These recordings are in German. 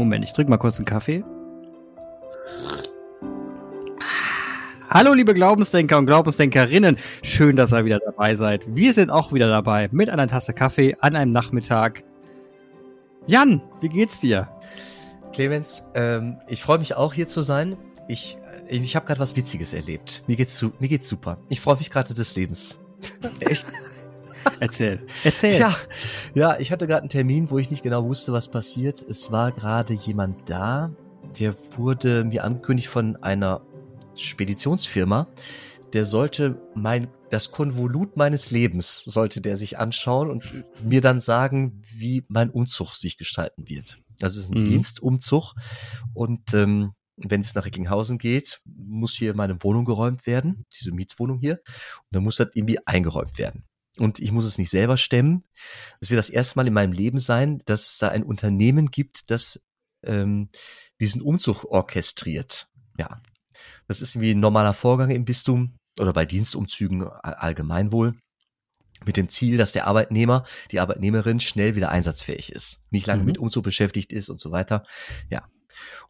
Moment, ich trinke mal kurz einen Kaffee. Hallo, liebe Glaubensdenker und Glaubensdenkerinnen. Schön, dass ihr wieder dabei seid. Wir sind auch wieder dabei mit einer Tasse Kaffee an einem Nachmittag. Jan, wie geht's dir? Clemens, ähm, ich freue mich auch hier zu sein. Ich, ich habe gerade was Witziges erlebt. Mir geht's, mir geht's super. Ich freue mich gerade des Lebens. Echt? Erzähl. Erzähl. Ja, ja ich hatte gerade einen Termin, wo ich nicht genau wusste, was passiert. Es war gerade jemand da, der wurde mir angekündigt von einer Speditionsfirma, der sollte mein, das Konvolut meines Lebens sollte der sich anschauen und mir dann sagen, wie mein Umzug sich gestalten wird. Also es ist ein mhm. Dienstumzug und ähm, wenn es nach Recklinghausen geht, muss hier meine Wohnung geräumt werden, diese Mietswohnung hier, und dann muss das irgendwie eingeräumt werden. Und ich muss es nicht selber stemmen. Es wird das erste Mal in meinem Leben sein, dass es da ein Unternehmen gibt, das ähm, diesen Umzug orchestriert. Ja, das ist irgendwie ein normaler Vorgang im Bistum oder bei Dienstumzügen allgemein wohl. Mit dem Ziel, dass der Arbeitnehmer, die Arbeitnehmerin schnell wieder einsatzfähig ist. Nicht lange mhm. mit Umzug beschäftigt ist und so weiter. Ja.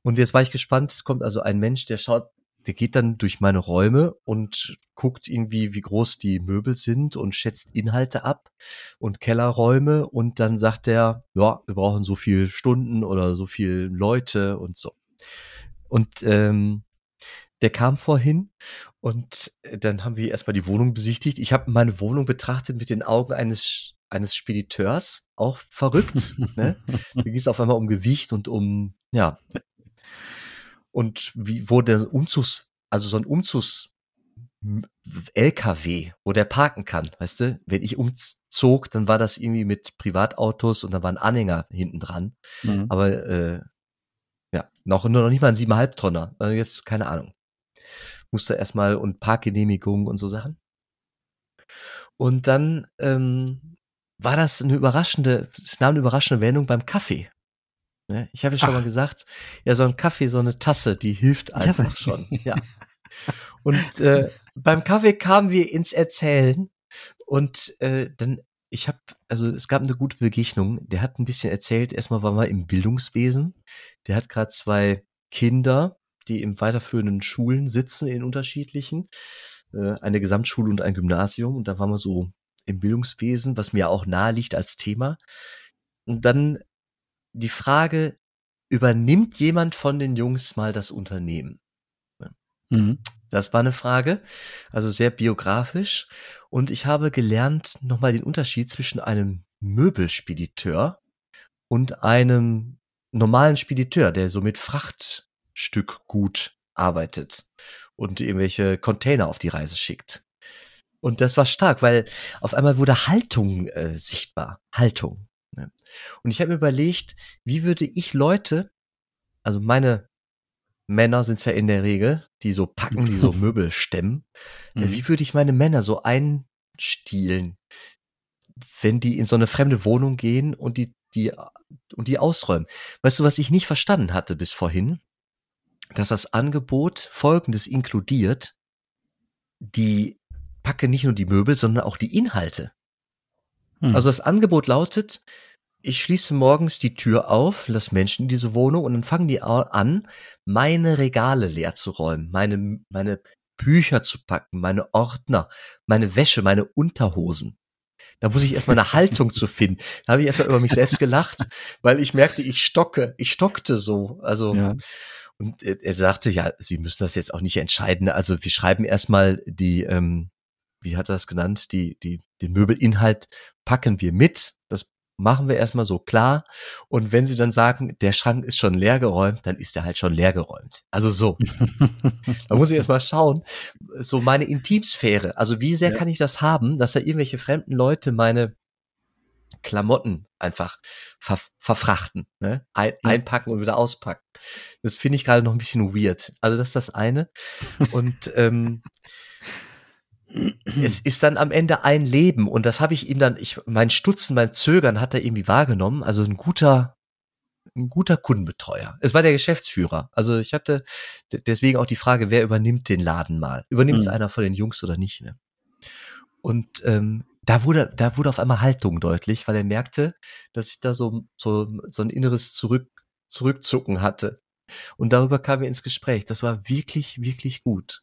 Und jetzt war ich gespannt. Es kommt also ein Mensch, der schaut, der geht dann durch meine Räume und guckt irgendwie, wie groß die Möbel sind und schätzt Inhalte ab und Kellerräume und dann sagt er, ja, wir brauchen so viel Stunden oder so viel Leute und so. Und ähm, der kam vorhin und äh, dann haben wir erstmal die Wohnung besichtigt. Ich habe meine Wohnung betrachtet mit den Augen eines eines Spediteurs, auch verrückt. ne? Da ging es auf einmal um Gewicht und um, ja. Und wie, wo der Umzugs, also so ein Umzugs LKW, wo der parken kann, weißt du? Wenn ich umzog, dann war das irgendwie mit Privatautos und da war ein Anhänger hinten dran. Mhm. Aber äh, ja, noch, noch nicht mal ein siebeneinhalb Tonner. Also jetzt keine Ahnung musste erstmal und Parkgenehmigung und so Sachen. Und dann ähm, war das eine überraschende, es nahm eine überraschende Wendung beim Kaffee. Ne? Ich habe ja schon Ach. mal gesagt, ja, so ein Kaffee, so eine Tasse, die hilft einfach schon. Ja. Und äh, beim Kaffee kamen wir ins Erzählen und äh, dann, ich habe, also es gab eine gute Begegnung. Der hat ein bisschen erzählt. Erstmal war mal im Bildungswesen. Der hat gerade zwei Kinder die im weiterführenden Schulen sitzen, in unterschiedlichen, äh, eine Gesamtschule und ein Gymnasium. Und da waren wir so im Bildungswesen, was mir auch nahe liegt als Thema. Und dann die Frage, übernimmt jemand von den Jungs mal das Unternehmen? Mhm. Das war eine Frage, also sehr biografisch. Und ich habe gelernt nochmal den Unterschied zwischen einem Möbelspediteur und einem normalen Spediteur, der so mit Fracht Stück gut arbeitet und irgendwelche Container auf die Reise schickt. Und das war stark, weil auf einmal wurde Haltung äh, sichtbar. Haltung. Ne? Und ich habe mir überlegt, wie würde ich Leute, also meine Männer sind es ja in der Regel, die so packen, die so Möbel stemmen, äh, mhm. wie würde ich meine Männer so einstielen, wenn die in so eine fremde Wohnung gehen und die, die, und die ausräumen? Weißt du, was ich nicht verstanden hatte bis vorhin? dass das Angebot Folgendes inkludiert, die packen nicht nur die Möbel, sondern auch die Inhalte. Hm. Also das Angebot lautet, ich schließe morgens die Tür auf, lasse Menschen in diese Wohnung und dann fangen die an, meine Regale leer zu räumen, meine, meine Bücher zu packen, meine Ordner, meine Wäsche, meine Unterhosen. Da muss ich erstmal eine Haltung zu finden. Da habe ich erstmal über mich selbst gelacht, weil ich merkte, ich stocke, ich stockte so. Also ja. Und er sagte, ja, Sie müssen das jetzt auch nicht entscheiden. Also wir schreiben erstmal die, ähm, wie hat er das genannt, die, die, den Möbelinhalt packen wir mit. Das machen wir erstmal so klar. Und wenn Sie dann sagen, der Schrank ist schon leer geräumt, dann ist er halt schon leer geräumt. Also so. da muss ich erstmal schauen, so meine Intimsphäre. Also wie sehr ja. kann ich das haben, dass da irgendwelche fremden Leute meine Klamotten einfach ver verfrachten, ne? Ein, einpacken und wieder auspacken. Das finde ich gerade noch ein bisschen weird. Also das ist das eine. Und ähm, es ist dann am Ende ein Leben und das habe ich ihm dann, ich, mein Stutzen, mein Zögern hat er irgendwie wahrgenommen. Also ein guter, ein guter Kundenbetreuer. Es war der Geschäftsführer. Also ich hatte deswegen auch die Frage, wer übernimmt den Laden mal? Übernimmt es mhm. einer von den Jungs oder nicht? Ne? Und ähm, da wurde, da wurde auf einmal Haltung deutlich, weil er merkte, dass ich da so, so, so ein inneres Zurück, Zurückzucken hatte. Und darüber kamen wir ins Gespräch. Das war wirklich, wirklich gut.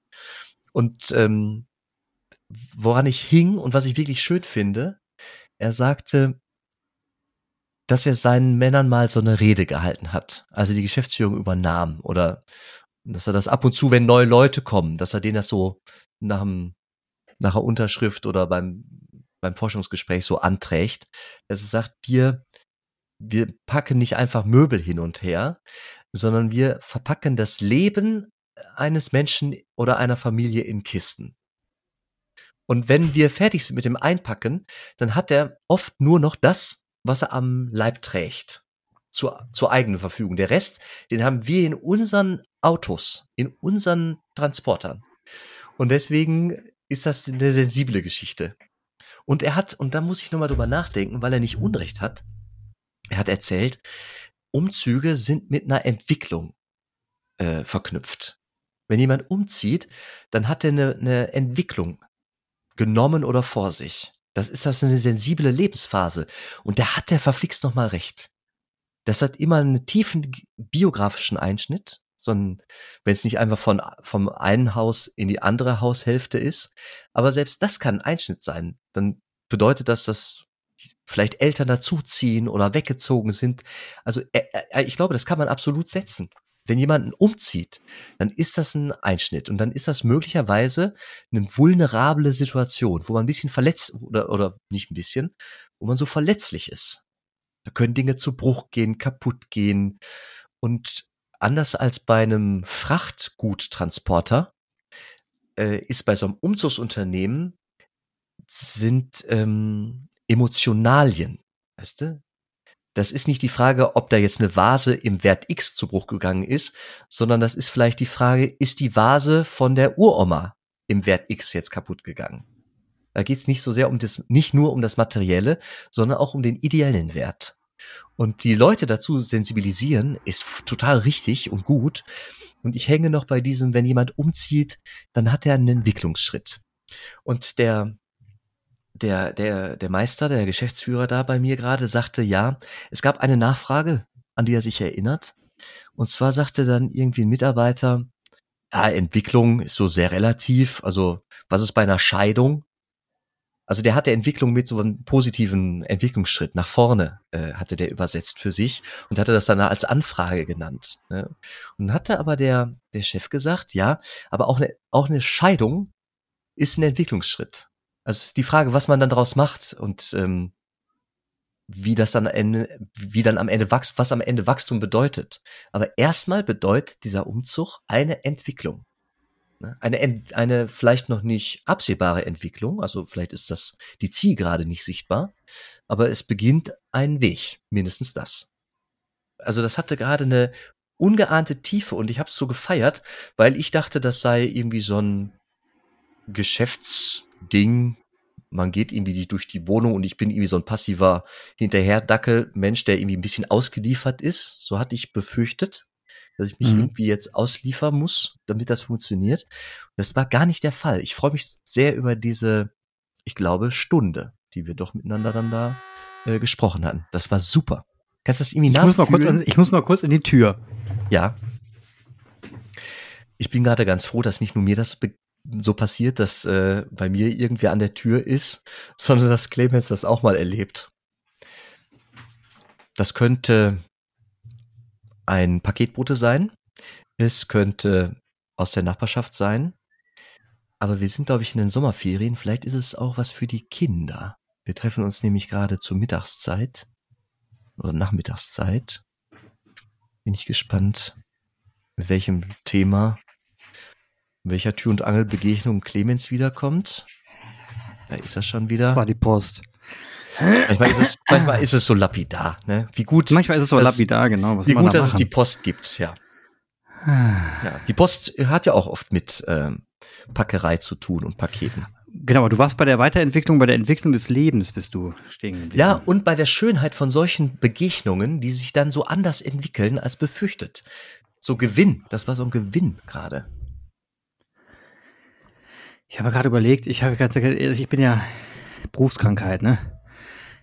Und ähm, woran ich hing und was ich wirklich schön finde, er sagte, dass er seinen Männern mal so eine Rede gehalten hat, also die Geschäftsführung übernahm oder dass er das ab und zu, wenn neue Leute kommen, dass er denen das so nach, dem, nach der Unterschrift oder beim, beim Forschungsgespräch so anträgt, dass er sagt, wir, wir packen nicht einfach Möbel hin und her, sondern wir verpacken das Leben eines Menschen oder einer Familie in Kisten. Und wenn wir fertig sind mit dem Einpacken, dann hat er oft nur noch das, was er am Leib trägt. Zur, zur eigenen Verfügung. Der Rest, den haben wir in unseren Autos, in unseren Transportern. Und deswegen ist das eine sensible Geschichte. Und er hat, und da muss ich nochmal drüber nachdenken, weil er nicht Unrecht hat. Er hat erzählt, Umzüge sind mit einer Entwicklung äh, verknüpft. Wenn jemand umzieht, dann hat er eine, eine Entwicklung genommen oder vor sich. Das ist das eine sensible Lebensphase. Und da hat der verflixt nochmal recht. Das hat immer einen tiefen biografischen Einschnitt, sondern wenn es nicht einfach von, vom einen Haus in die andere Haushälfte ist. Aber selbst das kann ein Einschnitt sein. Dann bedeutet das, dass vielleicht Eltern dazuziehen oder weggezogen sind. Also äh, äh, ich glaube, das kann man absolut setzen wenn jemanden umzieht, dann ist das ein Einschnitt und dann ist das möglicherweise eine vulnerable Situation, wo man ein bisschen verletzt oder, oder nicht ein bisschen, wo man so verletzlich ist. Da können Dinge zu Bruch gehen, kaputt gehen und anders als bei einem Frachtguttransporter äh, ist bei so einem Umzugsunternehmen sind ähm, Emotionalien, weißt du, das ist nicht die Frage, ob da jetzt eine Vase im Wert X zu Bruch gegangen ist, sondern das ist vielleicht die Frage, ist die Vase von der Uroma im Wert X jetzt kaputt gegangen? Da geht es nicht so sehr um das, nicht nur um das Materielle, sondern auch um den ideellen Wert. Und die Leute dazu sensibilisieren, ist total richtig und gut. Und ich hänge noch bei diesem, wenn jemand umzieht, dann hat er einen Entwicklungsschritt. Und der der, der, der Meister, der Geschäftsführer da bei mir gerade, sagte, ja, es gab eine Nachfrage, an die er sich erinnert. Und zwar sagte dann irgendwie ein Mitarbeiter, ja, Entwicklung ist so sehr relativ. Also, was ist bei einer Scheidung? Also, der hatte Entwicklung mit so einem positiven Entwicklungsschritt nach vorne, äh, hatte der übersetzt für sich und hatte das dann als Anfrage genannt. Ne? Und hatte aber der, der Chef gesagt, ja, aber auch eine, auch eine Scheidung ist ein Entwicklungsschritt. Also ist die Frage, was man dann daraus macht und ähm, wie das dann Ende, wie dann am Ende wächst, was am Ende Wachstum bedeutet. Aber erstmal bedeutet dieser Umzug eine Entwicklung. Ne? Eine, eine vielleicht noch nicht absehbare Entwicklung, also vielleicht ist das die Zielgerade nicht sichtbar, aber es beginnt ein Weg, mindestens das. Also das hatte gerade eine ungeahnte Tiefe und ich habe es so gefeiert, weil ich dachte, das sei irgendwie so ein Geschäftsding. Man geht irgendwie durch die Wohnung und ich bin irgendwie so ein passiver Hinterherdackel-Mensch, der irgendwie ein bisschen ausgeliefert ist. So hatte ich befürchtet, dass ich mich mhm. irgendwie jetzt ausliefern muss, damit das funktioniert. Das war gar nicht der Fall. Ich freue mich sehr über diese, ich glaube, Stunde, die wir doch miteinander dann da äh, gesprochen hatten. Das war super. Kannst du das irgendwie ich muss, mal kurz, ich muss mal kurz in die Tür. Ja. Ich bin gerade ganz froh, dass nicht nur mir das so passiert, dass äh, bei mir irgendwer an der Tür ist, sondern dass Clemens das auch mal erlebt. Das könnte ein Paketbote sein. Es könnte aus der Nachbarschaft sein. Aber wir sind, glaube ich, in den Sommerferien. Vielleicht ist es auch was für die Kinder. Wir treffen uns nämlich gerade zur Mittagszeit oder Nachmittagszeit. Bin ich gespannt, mit welchem Thema welcher Tür- und Angelbegegnung Clemens wiederkommt. Da ist er schon wieder. Das war die Post. Manchmal ist es, manchmal ist es so lapidar, ne? Wie gut. Manchmal ist es so das, lapidar, genau. wie gut, da dass es die Post gibt, ja. ja. Die Post hat ja auch oft mit ähm, Packerei zu tun und Paketen. Genau, aber du warst bei der Weiterentwicklung, bei der Entwicklung des Lebens bist du stehen geblieben. Ja, und bei der Schönheit von solchen Begegnungen, die sich dann so anders entwickeln als befürchtet. So Gewinn, das war so ein Gewinn gerade. Ich habe gerade überlegt, ich habe ganz, also ich bin ja Berufskrankheit, ne?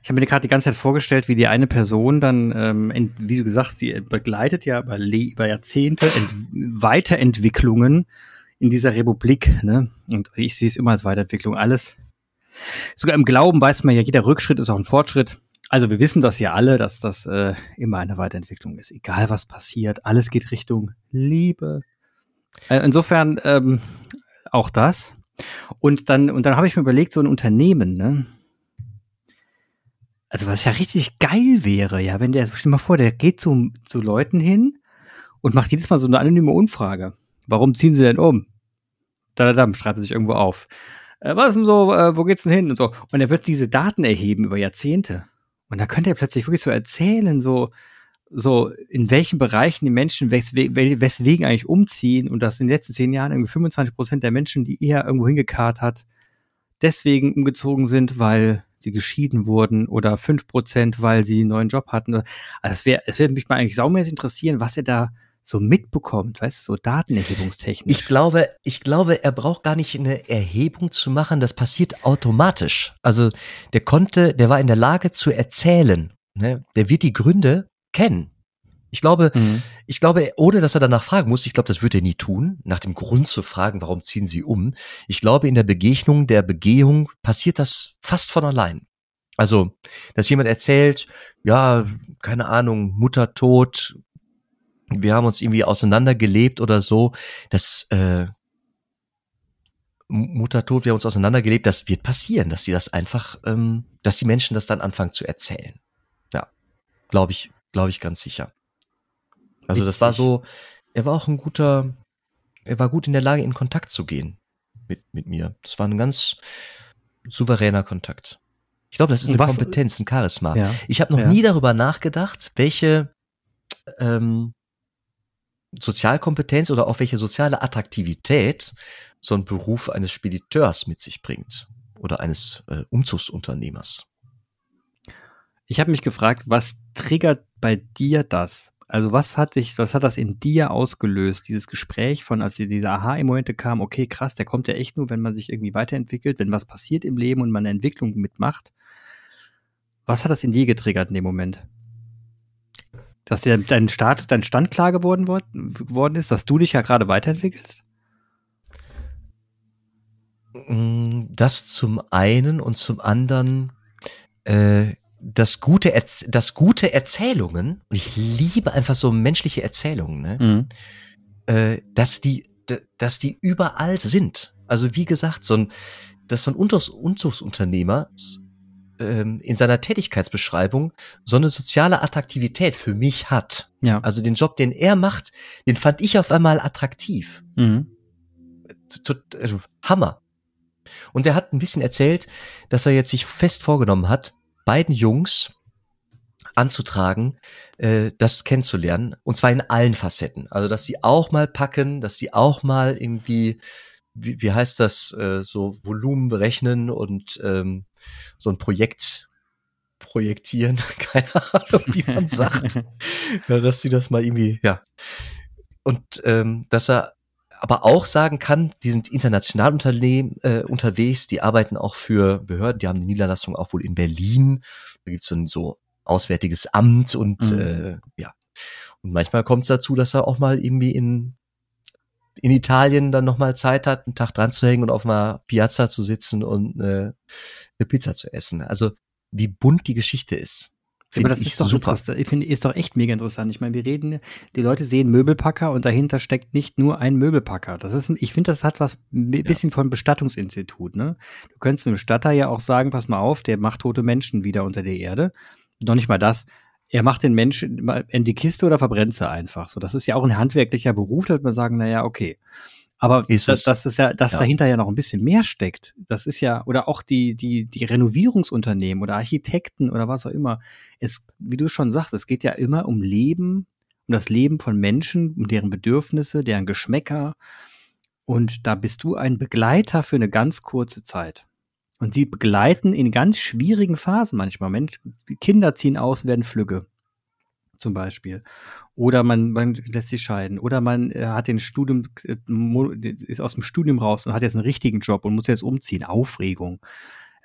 Ich habe mir gerade die ganze Zeit vorgestellt, wie die eine Person dann, ähm, wie du gesagt, sie begleitet ja über, über Jahrzehnte Ent Weiterentwicklungen in dieser Republik. Ne? Und ich sehe es immer als Weiterentwicklung. Alles. Sogar im Glauben weiß man ja, jeder Rückschritt ist auch ein Fortschritt. Also wir wissen das ja alle, dass das äh, immer eine Weiterentwicklung ist. Egal was passiert, alles geht Richtung Liebe. Äh, insofern ähm, auch das. Und dann, und dann habe ich mir überlegt, so ein Unternehmen, ne? Also was ja richtig geil wäre, ja, wenn der, stell dir mal vor, der geht zu, zu Leuten hin und macht jedes Mal so eine anonyme Umfrage. Warum ziehen sie denn um? Da, da, da, schreibt er sich irgendwo auf. Äh, was ist denn so, äh, wo geht's denn hin und so. Und er wird diese Daten erheben über Jahrzehnte. Und da könnte er plötzlich wirklich so erzählen, so, so in welchen Bereichen die Menschen weswegen, weswegen eigentlich umziehen und dass in den letzten zehn Jahren irgendwie 25 Prozent der Menschen, die er irgendwo hingekarrt hat, deswegen umgezogen sind, weil sie geschieden wurden oder fünf Prozent, weil sie einen neuen Job hatten. Also es wäre, es würde mich mal eigentlich saumäßig interessieren, was er da so mitbekommt, weißt du, so datenerhebungstechnisch. Ich glaube, ich glaube, er braucht gar nicht eine Erhebung zu machen, das passiert automatisch. Also der konnte, der war in der Lage zu erzählen. Ne? Der wird die Gründe kennen. Ich glaube, mhm. ich glaube, ohne dass er danach fragen muss, ich glaube, das würde er nie tun, nach dem Grund zu fragen, warum ziehen sie um. Ich glaube, in der Begegnung, der Begehung passiert das fast von allein. Also, dass jemand erzählt, ja, keine Ahnung, Mutter tot, wir haben uns irgendwie auseinandergelebt oder so, das äh, Mutter tot, wir haben uns auseinandergelebt, das wird passieren, dass sie das einfach, ähm, dass die Menschen das dann anfangen zu erzählen. Ja, glaube ich, glaube ich ganz sicher. Also das war so, er war auch ein guter, er war gut in der Lage, in Kontakt zu gehen mit, mit mir. Das war ein ganz souveräner Kontakt. Ich glaube, das ist eine Was, Kompetenz, ein Charisma. Ja, ich habe noch ja. nie darüber nachgedacht, welche ähm, Sozialkompetenz oder auch welche soziale Attraktivität so ein Beruf eines Spediteurs mit sich bringt oder eines äh, Umzugsunternehmers. Ich habe mich gefragt, was triggert bei dir das? Also was hat sich, was hat das in dir ausgelöst, dieses Gespräch von, als dir diese Aha-Momente kam, okay, krass, der kommt ja echt nur, wenn man sich irgendwie weiterentwickelt, wenn was passiert im Leben und man eine Entwicklung mitmacht. Was hat das in dir getriggert in dem Moment? Dass dir dein Start, dein Stand klar geworden, worden ist, dass du dich ja gerade weiterentwickelst? Mm, das zum einen und zum anderen äh, das gute, das gute Erzählungen, und ich liebe einfach so menschliche Erzählungen, ne? Mhm. Äh, dass die, dass die überall sind. Also wie gesagt, so ein, dass so ein Umzugsunternehmer ähm, in seiner Tätigkeitsbeschreibung so eine soziale Attraktivität für mich hat. Ja. Also den Job, den er macht, den fand ich auf einmal attraktiv. Mhm. Also, Hammer. Und er hat ein bisschen erzählt, dass er jetzt sich fest vorgenommen hat, beiden Jungs anzutragen, äh, das kennenzulernen. Und zwar in allen Facetten. Also, dass sie auch mal packen, dass sie auch mal irgendwie, wie, wie heißt das, äh, so Volumen berechnen und ähm, so ein Projekt projektieren, keine Ahnung, wie man sagt. ja, dass sie das mal irgendwie, ja. Und ähm, dass er aber auch sagen kann, die sind international Unternehmen, äh, unterwegs, die arbeiten auch für Behörden, die haben eine Niederlassung auch wohl in Berlin. Da gibt's so ein so auswärtiges Amt und mhm. äh, ja. Und manchmal kommt es dazu, dass er auch mal irgendwie in, in Italien dann nochmal Zeit hat, einen Tag dran zu hängen und auf einer Piazza zu sitzen und äh, eine Pizza zu essen. Also wie bunt die Geschichte ist. Aber das ist doch super. Ich finde, ist doch echt mega interessant. Ich meine, wir reden, die Leute sehen Möbelpacker und dahinter steckt nicht nur ein Möbelpacker. Das ist, ich finde, das hat was ein bisschen ja. von Bestattungsinstitut, ne? Du könntest einem Bestatter ja auch sagen, pass mal auf, der macht tote Menschen wieder unter der Erde. Noch nicht mal das. Er macht den Menschen in die Kiste oder verbrennt sie einfach. So, das ist ja auch ein handwerklicher Beruf, da würde man sagen, na ja, okay. Aber ist das, das ist ja, dass ja. dahinter ja noch ein bisschen mehr steckt. Das ist ja, oder auch die, die, die Renovierungsunternehmen oder Architekten oder was auch immer. Es, wie du schon sagst, es geht ja immer um Leben, um das Leben von Menschen, um deren Bedürfnisse, deren Geschmäcker. Und da bist du ein Begleiter für eine ganz kurze Zeit. Und sie begleiten in ganz schwierigen Phasen manchmal. Mensch, Kinder ziehen aus, werden Flügge zum Beispiel. Oder man, man lässt sich scheiden. Oder man äh, hat den Studium, äh, ist aus dem Studium raus und hat jetzt einen richtigen Job und muss jetzt umziehen. Aufregung.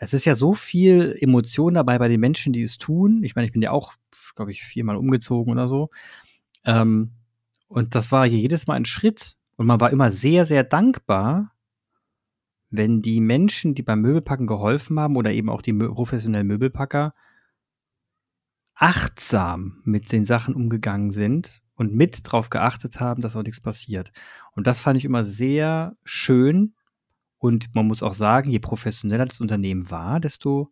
Es ist ja so viel Emotion dabei bei den Menschen, die es tun. Ich meine, ich bin ja auch, glaube ich, viermal umgezogen oder so. Ähm, und das war jedes Mal ein Schritt. Und man war immer sehr, sehr dankbar, wenn die Menschen, die beim Möbelpacken geholfen haben oder eben auch die professionellen Möbelpacker, achtsam mit den Sachen umgegangen sind und mit drauf geachtet haben, dass auch nichts passiert. Und das fand ich immer sehr schön. Und man muss auch sagen, je professioneller das Unternehmen war, desto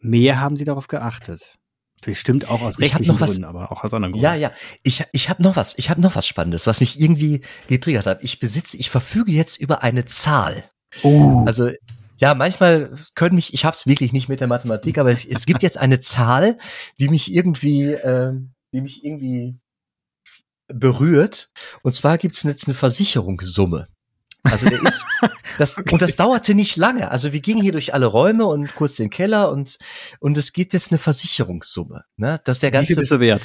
mehr haben sie darauf geachtet. Bestimmt auch aus rechtlichen Gründen, aber auch aus anderen Gründen. Ja, ja. Ich, ich habe noch was. Ich habe noch was Spannendes, was mich irgendwie getriggert hat. Ich besitze, ich verfüge jetzt über eine Zahl. Oh. Also ja, manchmal können mich, ich habe es wirklich nicht mit der Mathematik, aber es, es gibt jetzt eine Zahl, die mich irgendwie, äh, die mich irgendwie berührt. Und zwar gibt es jetzt eine Versicherungssumme. Also der ist, das, okay. und das dauerte nicht lange. Also wir gingen hier durch alle Räume und kurz den Keller und, und es gibt jetzt eine Versicherungssumme, ne? Dass der ganze. Wie viel bist du wert?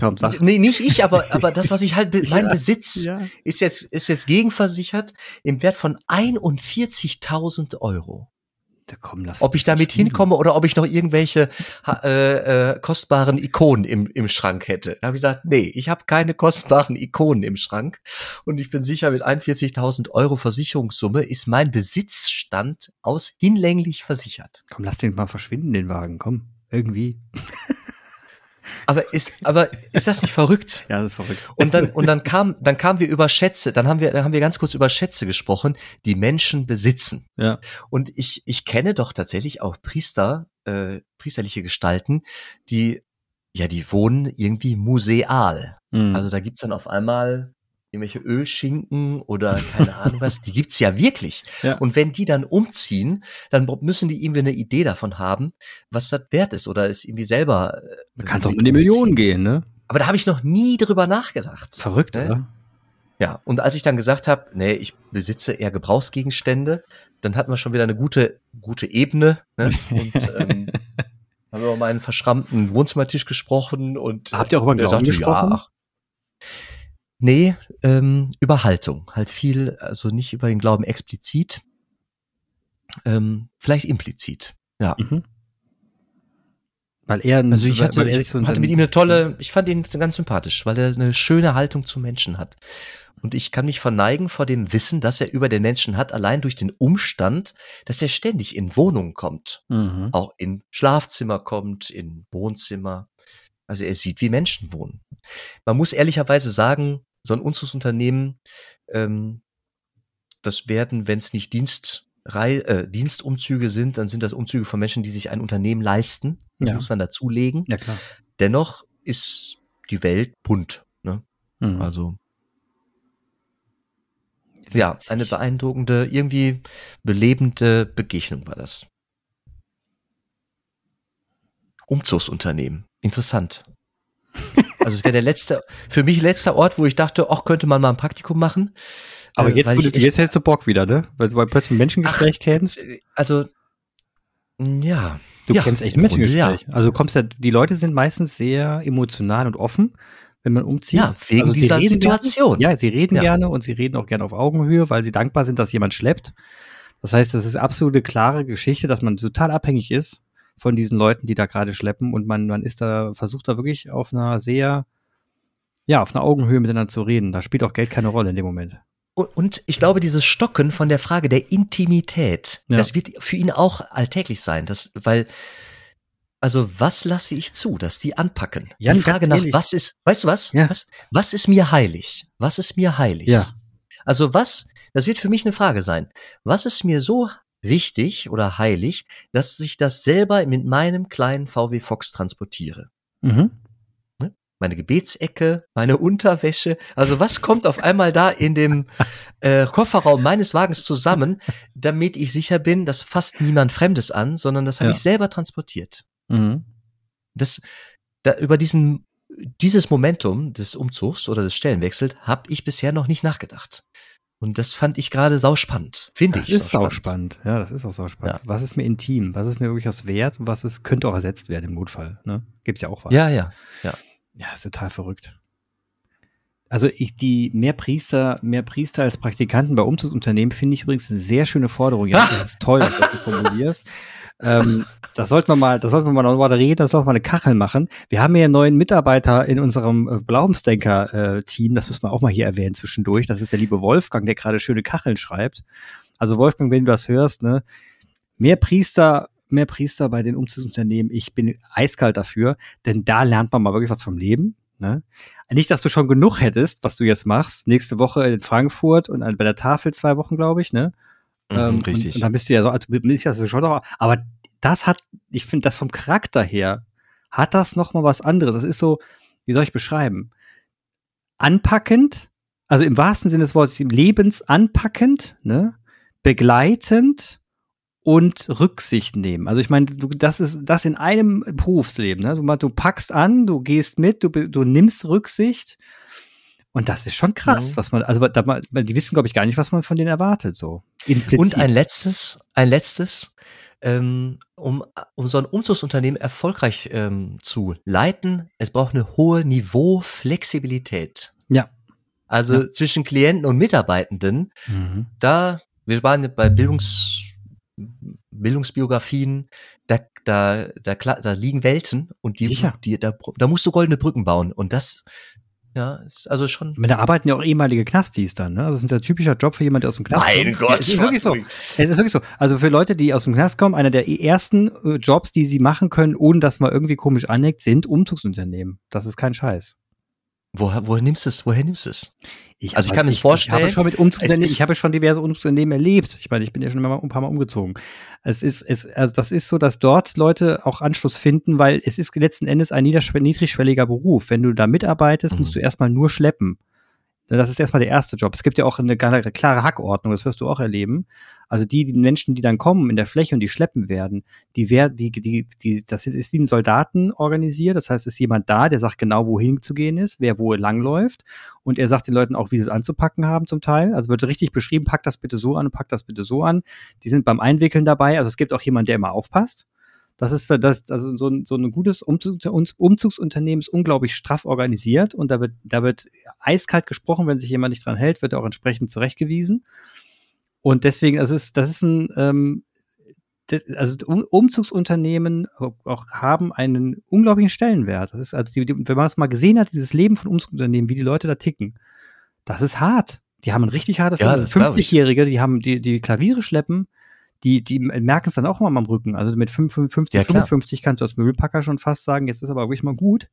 Komm, sag. Nee, nicht ich, aber, aber das, was ich halt, mein ja, Besitz ja. ist jetzt, ist jetzt gegenversichert im Wert von 41.000 Euro. Da komm, lass ob ich damit stimmen. hinkomme oder ob ich noch irgendwelche äh, äh, kostbaren Ikonen im, im Schrank hätte. Da habe ich gesagt, nee, ich habe keine kostbaren Ikonen im Schrank und ich bin sicher, mit 41.000 Euro Versicherungssumme ist mein Besitzstand aus hinlänglich versichert. Komm, lass den mal verschwinden, den Wagen, komm, irgendwie. Aber ist, aber ist das nicht verrückt? Ja, das ist verrückt. Und dann, und dann kam, dann kamen wir über Schätze, dann haben wir, dann haben wir ganz kurz über Schätze gesprochen, die Menschen besitzen. Ja. Und ich, ich kenne doch tatsächlich auch Priester, äh, priesterliche Gestalten, die, ja, die wohnen irgendwie museal. Mhm. Also da gibt's dann auf einmal irgendwelche Ölschinken oder keine Ahnung was, die gibt's ja wirklich. Ja. Und wenn die dann umziehen, dann müssen die irgendwie eine Idee davon haben, was das wert ist oder ist irgendwie selber. Man kann auch in die Millionen gehen, ne? Aber da habe ich noch nie drüber nachgedacht. Verrückt, ne? oder? Ja, und als ich dann gesagt habe, nee, ich besitze eher Gebrauchsgegenstände, dann hatten wir schon wieder eine gute, gute Ebene. Ne? Und ähm, haben wir über meinen verschrammten Wohnzimmertisch gesprochen und habt ihr auch über den Glauben gesprochen? Ja, ach, Nee, ähm, über Haltung. Halt viel, also nicht über den Glauben explizit, ähm, vielleicht implizit. Ja. Mhm. Weil er, also ich hatte, er so hatte mit ihm eine tolle, ich fand ihn ganz sympathisch, weil er eine schöne Haltung zu Menschen hat. Und ich kann mich verneigen vor dem Wissen, dass er über den Menschen hat, allein durch den Umstand, dass er ständig in Wohnungen kommt. Mhm. Auch in Schlafzimmer kommt, in Wohnzimmer. Also er sieht, wie Menschen wohnen. Man muss ehrlicherweise sagen, so ein Unzugsunternehmen, ähm, das werden, wenn es nicht Dienstrei äh, Dienstumzüge sind, dann sind das Umzüge von Menschen, die sich ein Unternehmen leisten. Ja. muss man dazulegen. Ja, klar. Dennoch ist die Welt bunt. Ne? Mhm. Also ja, eine beeindruckende, irgendwie belebende Begegnung war das. Umzugsunternehmen. Interessant. Also es wäre der letzte, für mich letzter Ort, wo ich dachte, ach, könnte man mal ein Praktikum machen. Aber äh, jetzt, echt, jetzt hättest du Bock wieder, ne? Weil du plötzlich ein Menschengespräch ach, kennst. Äh, also, ja. Du ja, kennst echt ein Menschengespräch. Ja. Also kommst ja, die Leute sind meistens sehr emotional und offen, wenn man umzieht. Ja, wegen also dieser Situation. Gerne, ja, sie reden ja. gerne und sie reden auch gerne auf Augenhöhe, weil sie dankbar sind, dass jemand schleppt. Das heißt, das ist absolute klare Geschichte, dass man total abhängig ist von diesen Leuten, die da gerade schleppen und man, man ist da, versucht da wirklich auf einer sehr, ja, auf einer Augenhöhe miteinander zu reden. Da spielt auch Geld keine Rolle in dem Moment. Und ich glaube, dieses Stocken von der Frage der Intimität, ja. das wird für ihn auch alltäglich sein, das, weil, also was lasse ich zu, dass die anpacken? Ja, die Frage nach, was ist, weißt du was? Ja. was? Was ist mir heilig? Was ist mir heilig? Ja. Also was, das wird für mich eine Frage sein. Was ist mir so wichtig oder heilig, dass ich das selber mit meinem kleinen VW Fox transportiere. Mhm. Ne? Meine Gebetsecke, meine Unterwäsche. Also was kommt auf einmal da in dem äh, Kofferraum meines Wagens zusammen, damit ich sicher bin, dass fast niemand Fremdes an, sondern das habe ja. ich selber transportiert. Mhm. Das, da, über diesen, dieses Momentum des Umzugs oder des Stellenwechsels habe ich bisher noch nicht nachgedacht. Und das fand ich gerade sauspannend. Finde ich. Das ist sauspannend. Ja, das ist auch sauspannend. Ja. Was ist mir intim? Was ist mir wirklich was wert? Und was ist, könnte auch ersetzt werden im Notfall? Ne? Gibt's ja auch was. Ja, ja, ja. Ja, ist total verrückt. Also ich, die mehr Priester, mehr Priester als Praktikanten bei Umzugsunternehmen finde ich übrigens eine sehr schöne Forderung. Ja, das ist toll, dass du formulierst. Ähm, das sollten wir mal, das sollten wir mal mal reden, das sollten wir mal eine Kachel machen. Wir haben ja einen neuen Mitarbeiter in unserem äh, Glaubensdenker-Team, das müssen wir auch mal hier erwähnen zwischendurch. Das ist der liebe Wolfgang, der gerade schöne Kacheln schreibt. Also Wolfgang, wenn du das hörst, ne, mehr Priester, mehr Priester bei den Umzugsunternehmen. Ich bin eiskalt dafür, denn da lernt man mal wirklich was vom Leben. Ne? Nicht, dass du schon genug hättest, was du jetzt machst. Nächste Woche in Frankfurt und bei der Tafel zwei Wochen, glaube ich, ne? Mhm, ähm, richtig. Und, und, dann bist du ja so, also bist ja so schon noch, aber das hat, ich finde, das vom Charakter her hat das noch mal was anderes. Das ist so, wie soll ich beschreiben? Anpackend, also im wahrsten Sinne des Wortes, lebensanpackend, ne? Begleitend und Rücksicht nehmen. Also ich meine, du, das ist das in einem Berufsleben. Ne? Du, du packst an, du gehst mit, du, du nimmst Rücksicht. Und das ist schon krass, mhm. was man, also da, die wissen, glaube ich, gar nicht, was man von denen erwartet. So. Implizit. Und ein letztes, ein letztes, ähm, um, um so ein Umzugsunternehmen erfolgreich ähm, zu leiten, es braucht eine hohe Niveau-Flexibilität. Ja. Also ja. zwischen Klienten und Mitarbeitenden, mhm. da, wir waren bei Bildungs Bildungsbiografien, da, da, da, da liegen Welten und die, die da, da musst du goldene Brücken bauen. Und das, ja, ist also schon. Mit da arbeiten ja auch ehemalige Knastis dann, ne? Also das ist ein typischer Job für jemand, der aus dem Knast mein kommt. Mein Gott. Es ist wirklich so. Es ist wirklich so. Also für Leute, die aus dem Knast kommen, einer der ersten äh, Jobs, die sie machen können, ohne dass man irgendwie komisch aneckt, sind Umzugsunternehmen. Das ist kein Scheiß. Woher, woher nimmst du es? Woher nimmst du es? Ich also ich kann mir das vorstellen. Ich habe schon mit Umzugsunternehmen, ich habe schon diverse Umzugsunternehmen erlebt. Ich meine, ich bin ja schon ein paar Mal umgezogen. Es ist, es, also das ist so, dass dort Leute auch Anschluss finden, weil es ist letzten Endes ein niedrigschwelliger Beruf. Wenn du da mitarbeitest, mhm. musst du erstmal nur schleppen. Das ist erstmal der erste Job. Es gibt ja auch eine klare Hackordnung, das wirst du auch erleben. Also die, die Menschen, die dann kommen in der Fläche und die schleppen werden, die werden, die, die, die, das ist wie ein Soldaten organisiert. Das heißt, es ist jemand da, der sagt genau, wohin zu gehen ist, wer wo langläuft. Und er sagt den Leuten auch, wie sie es anzupacken haben zum Teil. Also wird richtig beschrieben, pack das bitte so an, pack das bitte so an. Die sind beim Einwickeln dabei. Also es gibt auch jemand, der immer aufpasst. Das ist für das, also so ein, so ein gutes Umzug, Umzugsunternehmen ist unglaublich straff organisiert und da wird, da wird eiskalt gesprochen, wenn sich jemand nicht dran hält, wird er auch entsprechend zurechtgewiesen. Und deswegen, das ist, das ist ein, ähm, das, also Umzugsunternehmen auch haben einen unglaublichen Stellenwert. Das ist, also die, die, wenn man das mal gesehen hat, dieses Leben von Umzugsunternehmen, wie die Leute da ticken, das ist hart. Die haben ein richtig hartes ja, 50-Jährige, die haben die, die Klaviere schleppen, die, die merken es dann auch mal am Rücken. Also mit 55, ja, 55 kannst du als Möbelpacker schon fast sagen, jetzt ist aber wirklich mal gut.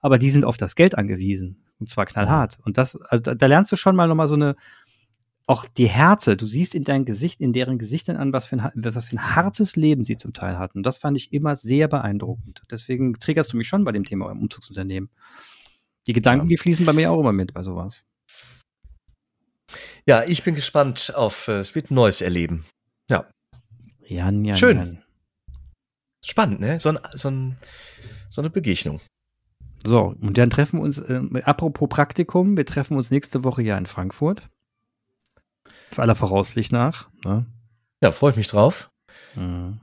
Aber die sind auf das Geld angewiesen. Und zwar knallhart. Und das, also da, da lernst du schon mal nochmal so eine, auch die Härte, du siehst in dein Gesicht, in deren Gesichtern an, was für, ein, was für ein hartes Leben sie zum Teil hatten. Das fand ich immer sehr beeindruckend. Deswegen triggerst du mich schon bei dem Thema im Umzugsunternehmen. Die Gedanken, die fließen bei mir auch immer mit bei sowas. Ja, ich bin gespannt auf, äh, es wird neues Erleben. Ja. Jan, Jan, Schön. Jan. Spannend, ne? So, ein, so, ein, so eine Begegnung. So, und dann treffen wir uns, äh, apropos Praktikum, wir treffen uns nächste Woche ja in Frankfurt. Aller Voraussicht nach. Ne? Ja, freue ich mich drauf. Mhm.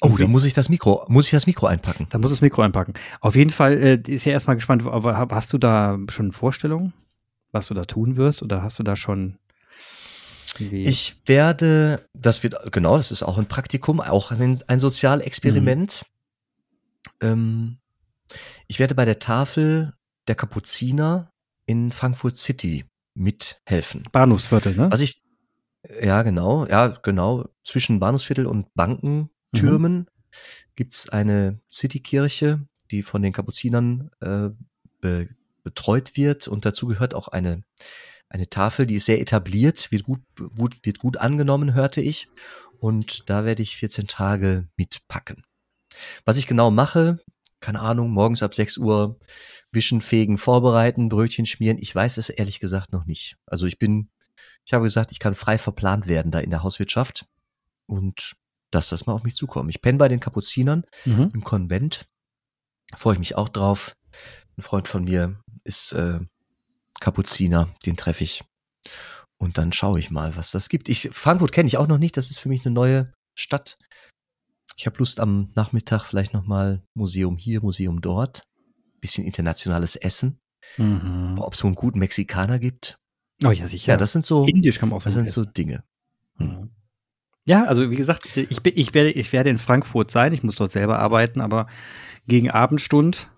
Oh, da muss ich das Mikro, muss ich das Mikro einpacken? Da muss das Mikro einpacken. Auf jeden Fall äh, ist ja erstmal gespannt, aber hast du da schon Vorstellungen, was du da tun wirst? Oder hast du da schon ich werde, das wird, genau, das ist auch ein Praktikum, auch ein, ein Sozialexperiment. Mhm. Ähm, ich werde bei der Tafel der Kapuziner in Frankfurt City mithelfen. Bahnhofsviertel, ne? Was ich, ja, genau, ja, genau, zwischen Bahnhofsviertel und Bankentürmen mhm. gibt's eine Citykirche, die von den Kapuzinern äh, be betreut wird und dazu gehört auch eine eine Tafel, die ist sehr etabliert, wird gut, gut, wird gut angenommen, hörte ich. Und da werde ich 14 Tage mitpacken. Was ich genau mache, keine Ahnung, morgens ab 6 Uhr wischen, fegen, vorbereiten, Brötchen schmieren. Ich weiß es ehrlich gesagt noch nicht. Also ich bin, ich habe gesagt, ich kann frei verplant werden da in der Hauswirtschaft und dass das mal auf mich zukommt. Ich penne bei den Kapuzinern mhm. im Konvent. Freue ich mich auch drauf. Ein Freund von mir ist äh, Kapuziner, den treffe ich. Und dann schaue ich mal, was das gibt. Ich, Frankfurt kenne ich auch noch nicht, das ist für mich eine neue Stadt. Ich habe Lust am Nachmittag vielleicht nochmal Museum hier, Museum dort. Bisschen internationales Essen. Mhm. Ob es so einen guten Mexikaner gibt? Oh ja, sicher. Ja, das sind so. Indisch kann man auch Das sind so Dinge. Hm. Ja, also wie gesagt, ich, bin, ich, werde, ich werde in Frankfurt sein. Ich muss dort selber arbeiten, aber gegen Abendstund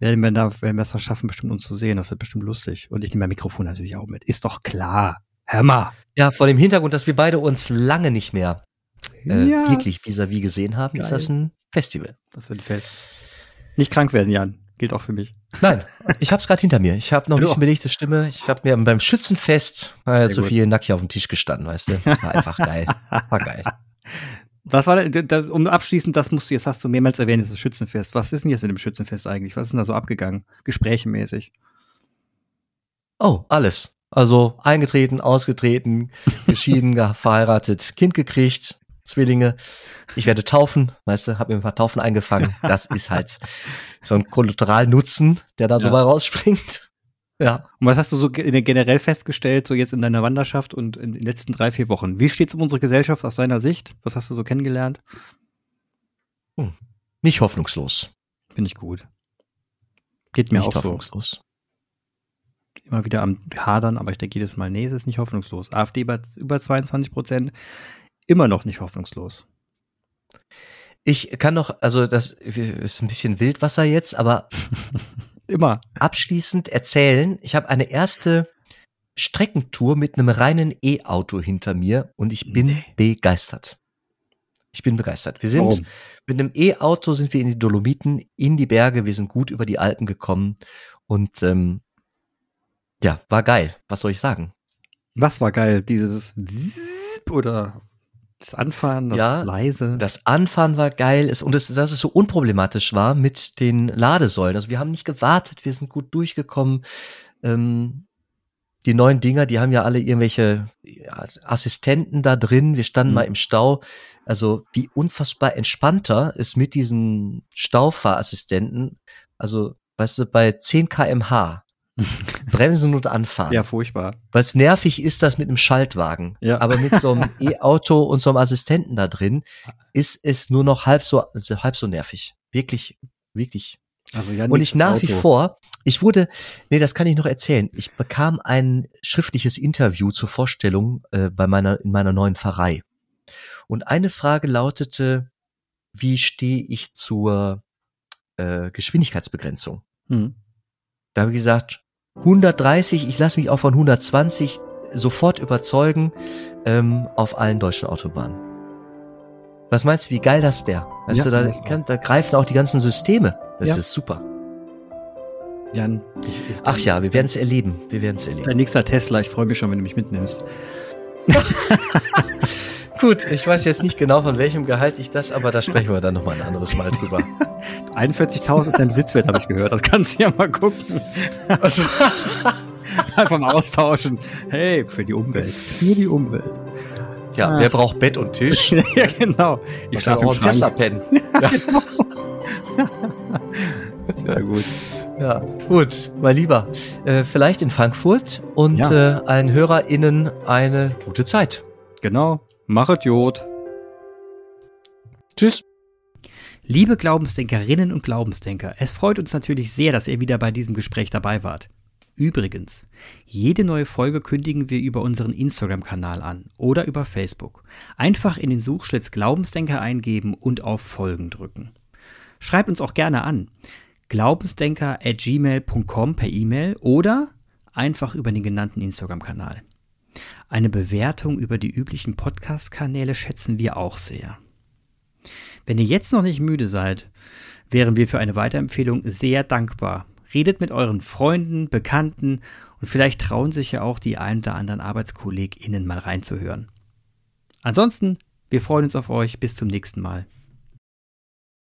werden wir da, werden wir es schaffen, bestimmt uns zu sehen. Das wird bestimmt lustig. Und ich nehme mein Mikrofon natürlich auch mit. Ist doch klar. Hammer. Ja, vor dem Hintergrund, dass wir beide uns lange nicht mehr äh, ja. wirklich vis-à-vis -vis gesehen haben, Geil. ist das ein Festival. Das wird ein Fest. Nicht krank werden, Jan. Gilt auch für mich. Nein, ich habe es gerade hinter mir. Ich habe noch ein bisschen belegte Stimme. Ich habe mir beim Schützenfest äh, so viel nackt auf dem Tisch gestanden, weißt du. War einfach geil. War geil. Was war da, um abschließend, das musst du, jetzt hast du mehrmals erwähnt, das ist Schützenfest. Was ist denn jetzt mit dem Schützenfest eigentlich? Was ist denn da so abgegangen? Gesprächemäßig. Oh, alles. Also eingetreten, ausgetreten, geschieden, verheiratet, Kind gekriegt, Zwillinge. Ich werde taufen, weißt du, habe mir ein paar Taufen eingefangen. Das ist halt so ein Kollateralnutzen, der da so mal rausspringt. Ja. Und was hast du so generell festgestellt, so jetzt in deiner Wanderschaft und in den letzten drei, vier Wochen? Wie steht es um unsere Gesellschaft aus deiner Sicht? Was hast du so kennengelernt? Hm. Nicht hoffnungslos. Finde ich gut. Geht mir nicht auch hoffnungslos. so. Immer wieder am Hadern, aber ich denke jedes Mal, nee, es ist nicht hoffnungslos. AfD über, über 22 Prozent, immer noch nicht hoffnungslos. Ich kann noch, also das ist ein bisschen Wildwasser jetzt, aber immer abschließend erzählen. Ich habe eine erste Streckentour mit einem reinen E-Auto hinter mir und ich bin nee. begeistert. Ich bin begeistert. Wir sind Warum? mit einem E-Auto sind wir in die Dolomiten, in die Berge. Wir sind gut über die Alpen gekommen und ähm, ja, war geil. Was soll ich sagen? Was war geil? Dieses oder das Anfahren, das ja, leise. Das Anfahren war geil ist, und es, dass es so unproblematisch war mit den Ladesäulen. Also wir haben nicht gewartet, wir sind gut durchgekommen. Ähm, die neuen Dinger, die haben ja alle irgendwelche ja, Assistenten da drin. Wir standen mhm. mal im Stau. Also wie unfassbar entspannter ist mit diesem Staufahrassistenten. Also, weißt du, bei 10 kmh Bremsen und anfahren. Ja, furchtbar. Was nervig ist das mit einem Schaltwagen. Ja. Aber mit so einem E-Auto und so einem Assistenten da drin ist es nur noch halb so, halb so nervig. Wirklich, wirklich. Also ja, und ich nach Auto. wie vor, ich wurde, nee, das kann ich noch erzählen. Ich bekam ein schriftliches Interview zur Vorstellung äh, bei meiner, in meiner neuen Pfarrei. Und eine Frage lautete, wie stehe ich zur äh, Geschwindigkeitsbegrenzung? Hm. Da habe ich gesagt, 130, ich lasse mich auch von 120 sofort überzeugen ähm, auf allen deutschen Autobahnen. Was meinst du, wie geil das wäre? Weißt ja, du, da, kann, da greifen auch die ganzen Systeme. Das ja. ist super. Jan. Ich, ich, Ach ja, wir werden es erleben. Wir werden es erleben. Dein nächster Tesla, ich freue mich schon, wenn du mich mitnimmst. Gut, ich weiß jetzt nicht genau, von welchem Gehalt ich das, aber da sprechen wir dann nochmal ein anderes Mal drüber. 41.000 ist dein Besitzwert, habe ich gehört. Das kannst du ja mal gucken. Also. Einfach mal austauschen. Hey, für die Umwelt. Für die Umwelt. Ja, ah. wer braucht Bett und Tisch? ja, genau. Ich schlafe im Tesla pennen. Ja. Sehr gut. Ja, gut, mein Lieber. Äh, vielleicht in Frankfurt und ja. äh, allen HörerInnen eine gute Zeit. Genau. Machet Jod. Tschüss. Liebe Glaubensdenkerinnen und Glaubensdenker, es freut uns natürlich sehr, dass ihr wieder bei diesem Gespräch dabei wart. Übrigens, jede neue Folge kündigen wir über unseren Instagram-Kanal an oder über Facebook. Einfach in den Suchschlitz Glaubensdenker eingeben und auf Folgen drücken. Schreibt uns auch gerne an. Glaubensdenker at gmail.com per E-Mail oder einfach über den genannten Instagram-Kanal. Eine Bewertung über die üblichen Podcast-Kanäle schätzen wir auch sehr. Wenn ihr jetzt noch nicht müde seid, wären wir für eine Weiterempfehlung sehr dankbar. Redet mit euren Freunden, Bekannten und vielleicht trauen sich ja auch die ein oder anderen ArbeitskollegInnen mal reinzuhören. Ansonsten, wir freuen uns auf euch. Bis zum nächsten Mal.